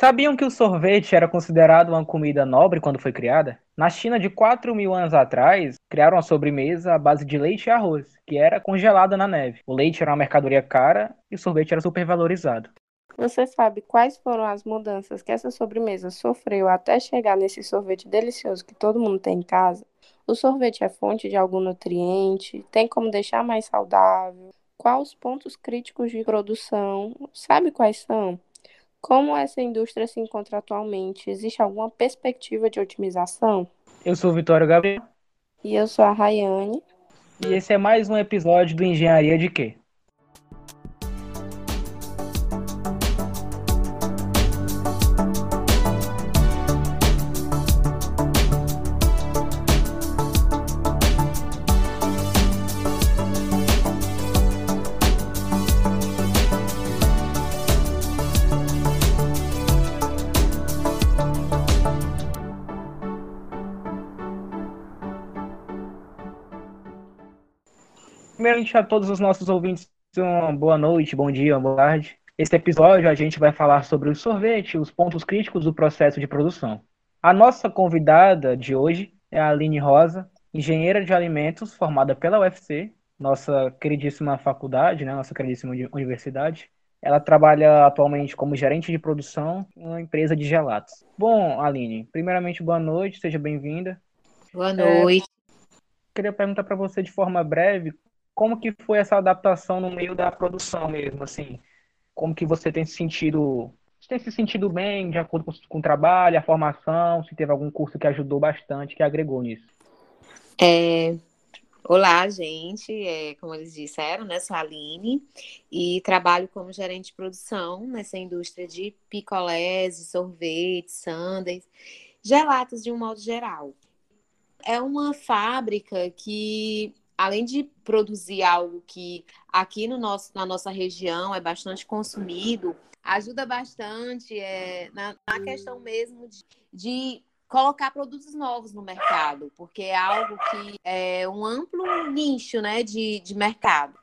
Sabiam que o sorvete era considerado uma comida nobre quando foi criada? Na China, de 4 mil anos atrás, criaram uma sobremesa à base de leite e arroz, que era congelada na neve. O leite era uma mercadoria cara e o sorvete era super valorizado. Você sabe quais foram as mudanças que essa sobremesa sofreu até chegar nesse sorvete delicioso que todo mundo tem em casa? O sorvete é fonte de algum nutriente? Tem como deixar mais saudável? Quais os pontos críticos de produção? Sabe quais são? Como essa indústria se encontra atualmente? Existe alguma perspectiva de otimização? Eu sou o Vitório Gabriel. E eu sou a Rayane. E esse é mais um episódio do Engenharia de Quê? Primeiramente a todos os nossos ouvintes, uma boa noite, bom dia, boa tarde. Este episódio a gente vai falar sobre o sorvete, os pontos críticos do processo de produção. A nossa convidada de hoje é a Aline Rosa, engenheira de alimentos formada pela UFC, nossa queridíssima faculdade, né, nossa queridíssima universidade. Ela trabalha atualmente como gerente de produção em uma empresa de gelatos. Bom, Aline, primeiramente boa noite, seja bem-vinda. Boa noite. É, queria perguntar para você de forma breve como que foi essa adaptação no meio da produção mesmo, assim? Como que você tem se sentido, tem se sentido bem de acordo com, com o trabalho, a formação, se teve algum curso que ajudou bastante, que agregou nisso? É, Olá, gente. É, como eles disseram, né? Sou a Aline e trabalho como gerente de produção nessa indústria de picolés, sorvetes, sundaes, gelatos de um modo geral. É uma fábrica que além de produzir algo que aqui no nosso, na nossa região é bastante consumido, ajuda bastante é, na, na questão mesmo de, de colocar produtos novos no mercado, porque é algo que é um amplo nicho né, de, de mercado.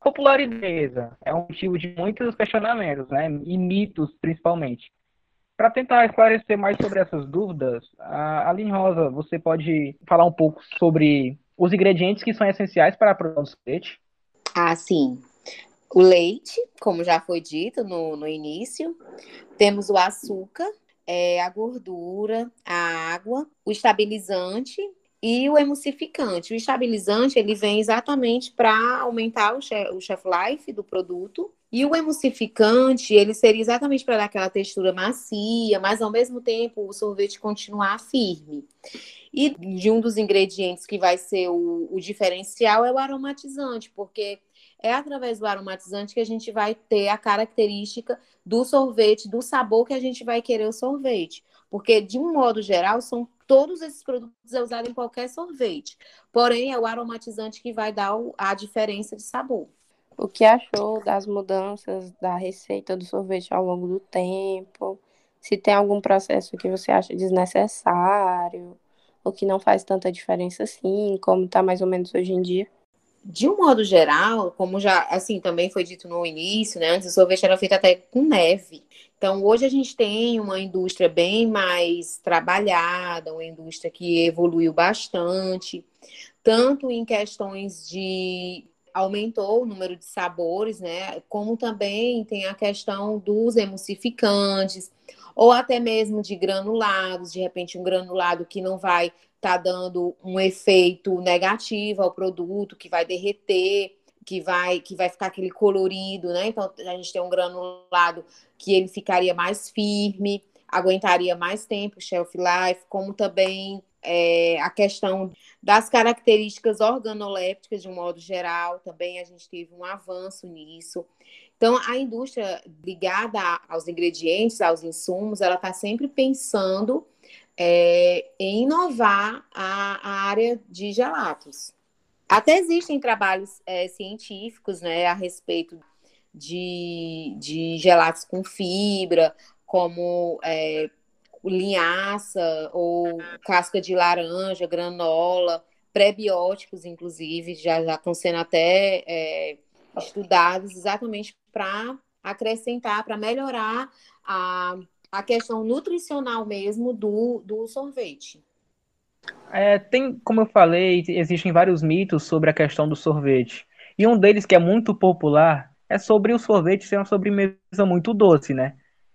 Popularidade é um motivo de muitos questionamentos, né, e mitos principalmente. Para tentar esclarecer mais sobre essas dúvidas, a Aline Rosa, você pode falar um pouco sobre os ingredientes que são essenciais para a produção do leite? Ah, sim. O leite, como já foi dito no, no início, temos o açúcar, é, a gordura, a água, o estabilizante e o emulsificante. O estabilizante ele vem exatamente para aumentar o o chef life do produto. E o emulsificante, ele seria exatamente para dar aquela textura macia, mas ao mesmo tempo o sorvete continuar firme. E de um dos ingredientes que vai ser o, o diferencial é o aromatizante, porque é através do aromatizante que a gente vai ter a característica do sorvete, do sabor que a gente vai querer o sorvete. Porque, de um modo geral, são todos esses produtos é usado em qualquer sorvete. Porém, é o aromatizante que vai dar a diferença de sabor. O que achou das mudanças da receita do sorvete ao longo do tempo? Se tem algum processo que você acha desnecessário? o que não faz tanta diferença assim, como está mais ou menos hoje em dia? De um modo geral, como já assim também foi dito no início, né? Antes o sorvete era feito até com neve. Então hoje a gente tem uma indústria bem mais trabalhada, uma indústria que evoluiu bastante, tanto em questões de aumentou o número de sabores, né? Como também tem a questão dos emulsificantes ou até mesmo de granulados, de repente um granulado que não vai estar tá dando um efeito negativo ao produto, que vai derreter, que vai que vai ficar aquele colorido, né? Então a gente tem um granulado que ele ficaria mais firme, aguentaria mais tempo, shelf life, como também é, a questão das características organolépticas de um modo geral, também a gente teve um avanço nisso. Então, a indústria ligada aos ingredientes, aos insumos, ela está sempre pensando é, em inovar a, a, área de gelatos. Até existem trabalhos é, científicos né, a respeito de, de gelatos com fibra, como é, linhaça ou casca de laranja, granola, pré-bióticos, inclusive, já, já estão sendo até é, estudados exatamente para acrescentar, para melhorar a, a questão nutricional mesmo do, do sorvete. É, tem, como eu falei, existem vários mitos sobre a questão do sorvete. E um deles que é muito popular é sobre o sorvete ser uma sobremesa muito doce, né?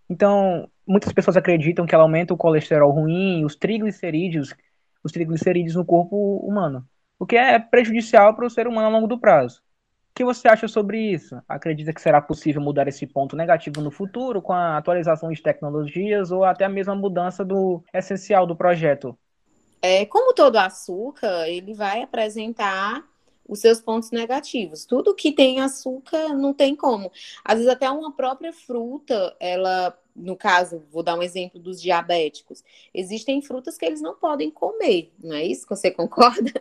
Então, muitas pessoas acreditam que ela aumenta o colesterol ruim, os triglicerídeos, os triglicerídeos no corpo humano, o que é prejudicial para o ser humano ao longo do prazo. O que você acha sobre isso? Acredita que será possível mudar esse ponto negativo no futuro com a atualização de tecnologias ou até a mesma mudança do essencial do projeto? É, como todo açúcar, ele vai apresentar os seus pontos negativos. Tudo que tem açúcar não tem como. Às vezes até uma própria fruta, ela, no caso, vou dar um exemplo dos diabéticos. Existem frutas que eles não podem comer, não é isso? Você concorda?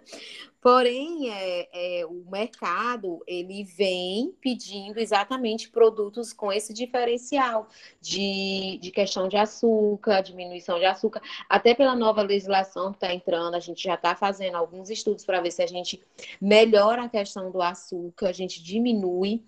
Porém, é, é, o mercado ele vem pedindo exatamente produtos com esse diferencial de, de questão de açúcar, diminuição de açúcar, até pela nova legislação que está entrando, a gente já está fazendo alguns estudos para ver se a gente melhora a questão do açúcar, a gente diminui,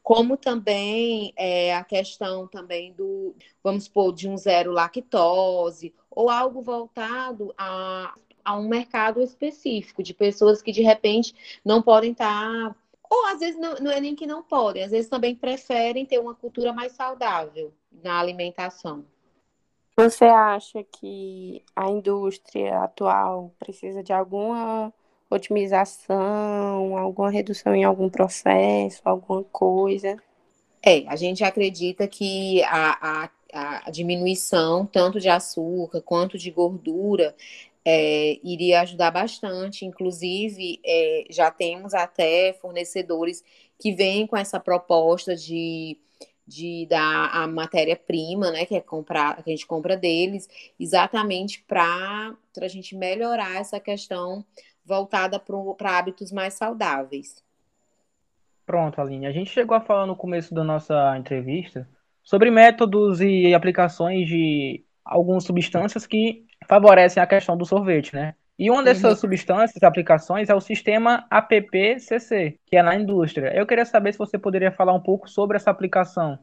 como também é, a questão também do, vamos supor, de um zero lactose, ou algo voltado a a um mercado específico, de pessoas que de repente não podem estar. Tá, ou às vezes não, não é nem que não podem, às vezes também preferem ter uma cultura mais saudável na alimentação. Você acha que a indústria atual precisa de alguma otimização, alguma redução em algum processo, alguma coisa? É, a gente acredita que a, a, a diminuição tanto de açúcar quanto de gordura é, iria ajudar bastante. Inclusive, é, já temos até fornecedores que vêm com essa proposta de, de dar a matéria-prima, né, que é comprar, que a gente compra deles, exatamente para a gente melhorar essa questão voltada para hábitos mais saudáveis. Pronto, Aline. A gente chegou a falar no começo da nossa entrevista sobre métodos e aplicações de algumas substâncias que favorecem a questão do sorvete, né? E uma dessas uhum. substâncias, aplicações, é o sistema APPCC, que é na indústria. Eu queria saber se você poderia falar um pouco sobre essa aplicação.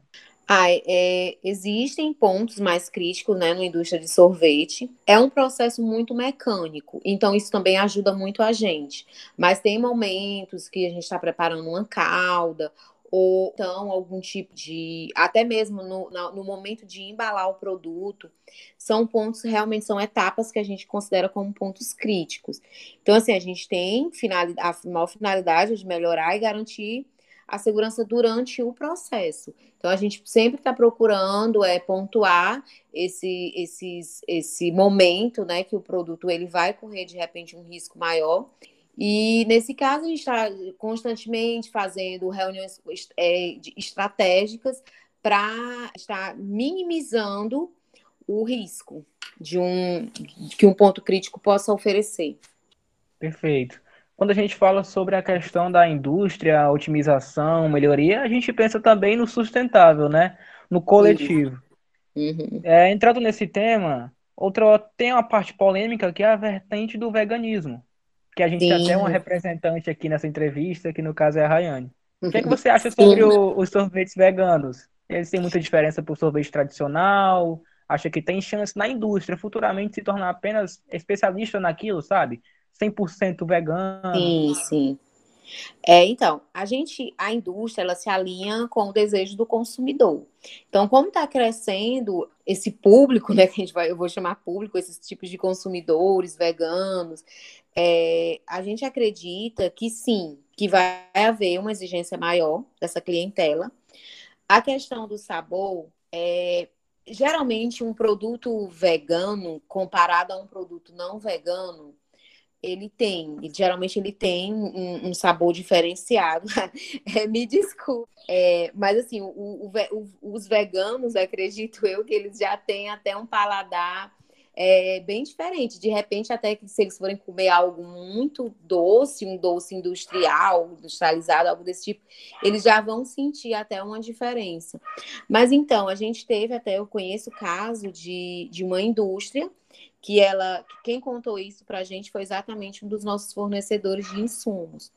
Ah, é, existem pontos mais críticos né, na indústria de sorvete. É um processo muito mecânico, então isso também ajuda muito a gente. Mas tem momentos que a gente está preparando uma calda ou então algum tipo de, até mesmo no, no momento de embalar o produto, são pontos, realmente são etapas que a gente considera como pontos críticos. Então, assim, a gente tem a maior finalidade de melhorar e garantir a segurança durante o processo. Então, a gente sempre está procurando é, pontuar esse, esses, esse momento né, que o produto ele vai correr, de repente, um risco maior e nesse caso, a gente está constantemente fazendo reuniões é, estratégicas para estar minimizando o risco de um que um ponto crítico possa oferecer. Perfeito. Quando a gente fala sobre a questão da indústria, otimização, melhoria, a gente pensa também no sustentável, né? No coletivo. Uhum. É, entrando nesse tema, outra tem uma parte polêmica que é a vertente do veganismo que a gente Sim. tem até uma representante aqui nessa entrevista, que no caso é a Rayane. O que, é que você acha sobre o, os sorvetes veganos? Eles têm muita diferença para o sorvete tradicional? Acha que tem chance na indústria futuramente se tornar apenas especialista naquilo, sabe? 100% vegano? Sim, sim. É, então, a gente, a indústria, ela se alinha com o desejo do consumidor. Então, como está crescendo esse público, né, que a gente vai, eu vou chamar público, esses tipos de consumidores veganos, é, a gente acredita que sim, que vai haver uma exigência maior dessa clientela. A questão do sabor é geralmente um produto vegano comparado a um produto não vegano, ele tem, geralmente ele tem um, um sabor diferenciado. é, me desculpe. É, mas assim, o, o, o, os veganos, acredito eu, que eles já têm até um paladar é bem diferente. De repente, até que se eles forem comer algo muito doce, um doce industrial, industrializado, algo desse tipo, eles já vão sentir até uma diferença. Mas então, a gente teve até, eu conheço o caso de, de uma indústria que ela, quem contou isso para a gente foi exatamente um dos nossos fornecedores de insumos.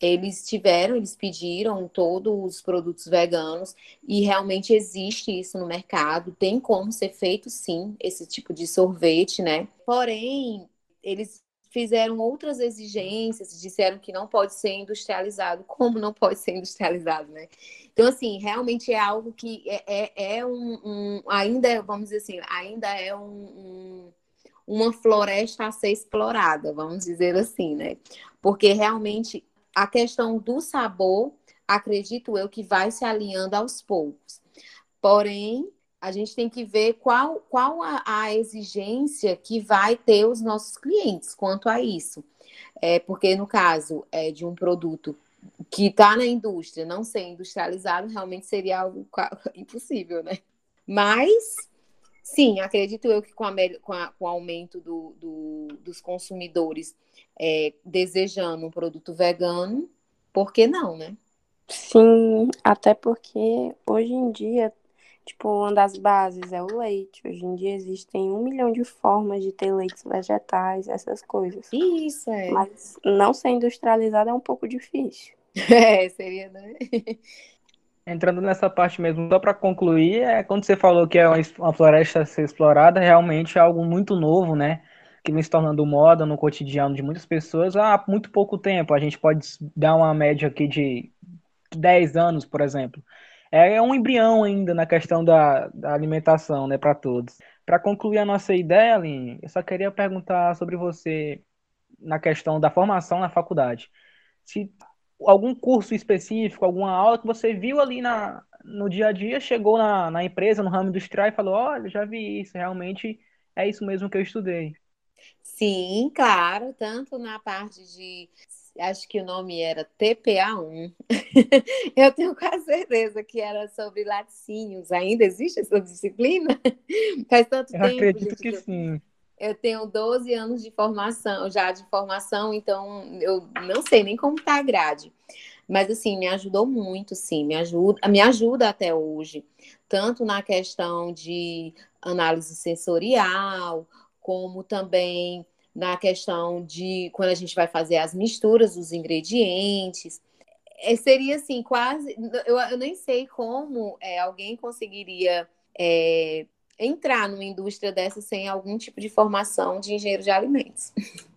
Eles tiveram, eles pediram todos os produtos veganos e realmente existe isso no mercado. Tem como ser feito, sim, esse tipo de sorvete, né? Porém, eles fizeram outras exigências, disseram que não pode ser industrializado, como não pode ser industrializado, né? Então, assim, realmente é algo que é, é, é um, um, ainda, vamos dizer assim, ainda é um, um, uma floresta a ser explorada, vamos dizer assim, né? Porque realmente a questão do sabor, acredito eu, que vai se alinhando aos poucos. Porém, a gente tem que ver qual, qual a, a, exigência que vai ter os nossos clientes quanto a isso. É, porque no caso é, de um produto que está na indústria, não ser industrializado, realmente seria algo impossível, né? Mas, sim, acredito eu que com, a, com, a, com o aumento do, do, dos consumidores é, desejando um produto vegano, por que não, né? Sim, até porque hoje em dia Tipo, uma das bases é o leite. Hoje em dia existem um milhão de formas de ter leites vegetais, essas coisas. Isso, é. Mas não ser industrializado é um pouco difícil. É, seria, né? Entrando nessa parte mesmo, só para concluir, é quando você falou que é uma floresta a ser explorada, realmente é algo muito novo, né? Que vem se tornando moda no cotidiano de muitas pessoas há muito pouco tempo. A gente pode dar uma média aqui de 10 anos, por exemplo é um embrião ainda na questão da, da alimentação, né, para todos. Para concluir a nossa ideia, Aline, eu só queria perguntar sobre você na questão da formação na faculdade. Se algum curso específico, alguma aula que você viu ali na, no dia a dia, chegou na, na empresa, no ramo industrial e falou: olha, já vi isso, realmente é isso mesmo que eu estudei. Sim, claro, tanto na parte de acho que o nome era TPA1. eu tenho quase certeza que era sobre laticínios. Ainda existe essa disciplina? Faz tanto eu tempo. Acredito gente, que sim. Eu tenho 12 anos de formação, já de formação, então eu não sei nem como está a grade. Mas assim, me ajudou muito, sim, me ajuda, me ajuda até hoje, tanto na questão de análise sensorial, como também na questão de quando a gente vai fazer as misturas dos ingredientes. É, seria assim, quase. Eu, eu nem sei como é, alguém conseguiria é, entrar numa indústria dessa sem algum tipo de formação de engenheiro de alimentos.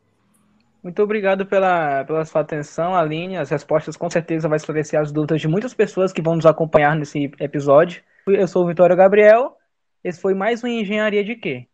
Muito obrigado pela, pela sua atenção, Aline. As respostas com certeza vai esclarecer as dúvidas de muitas pessoas que vão nos acompanhar nesse episódio. Eu sou o Vitório Gabriel. Esse foi mais um Engenharia de Quê?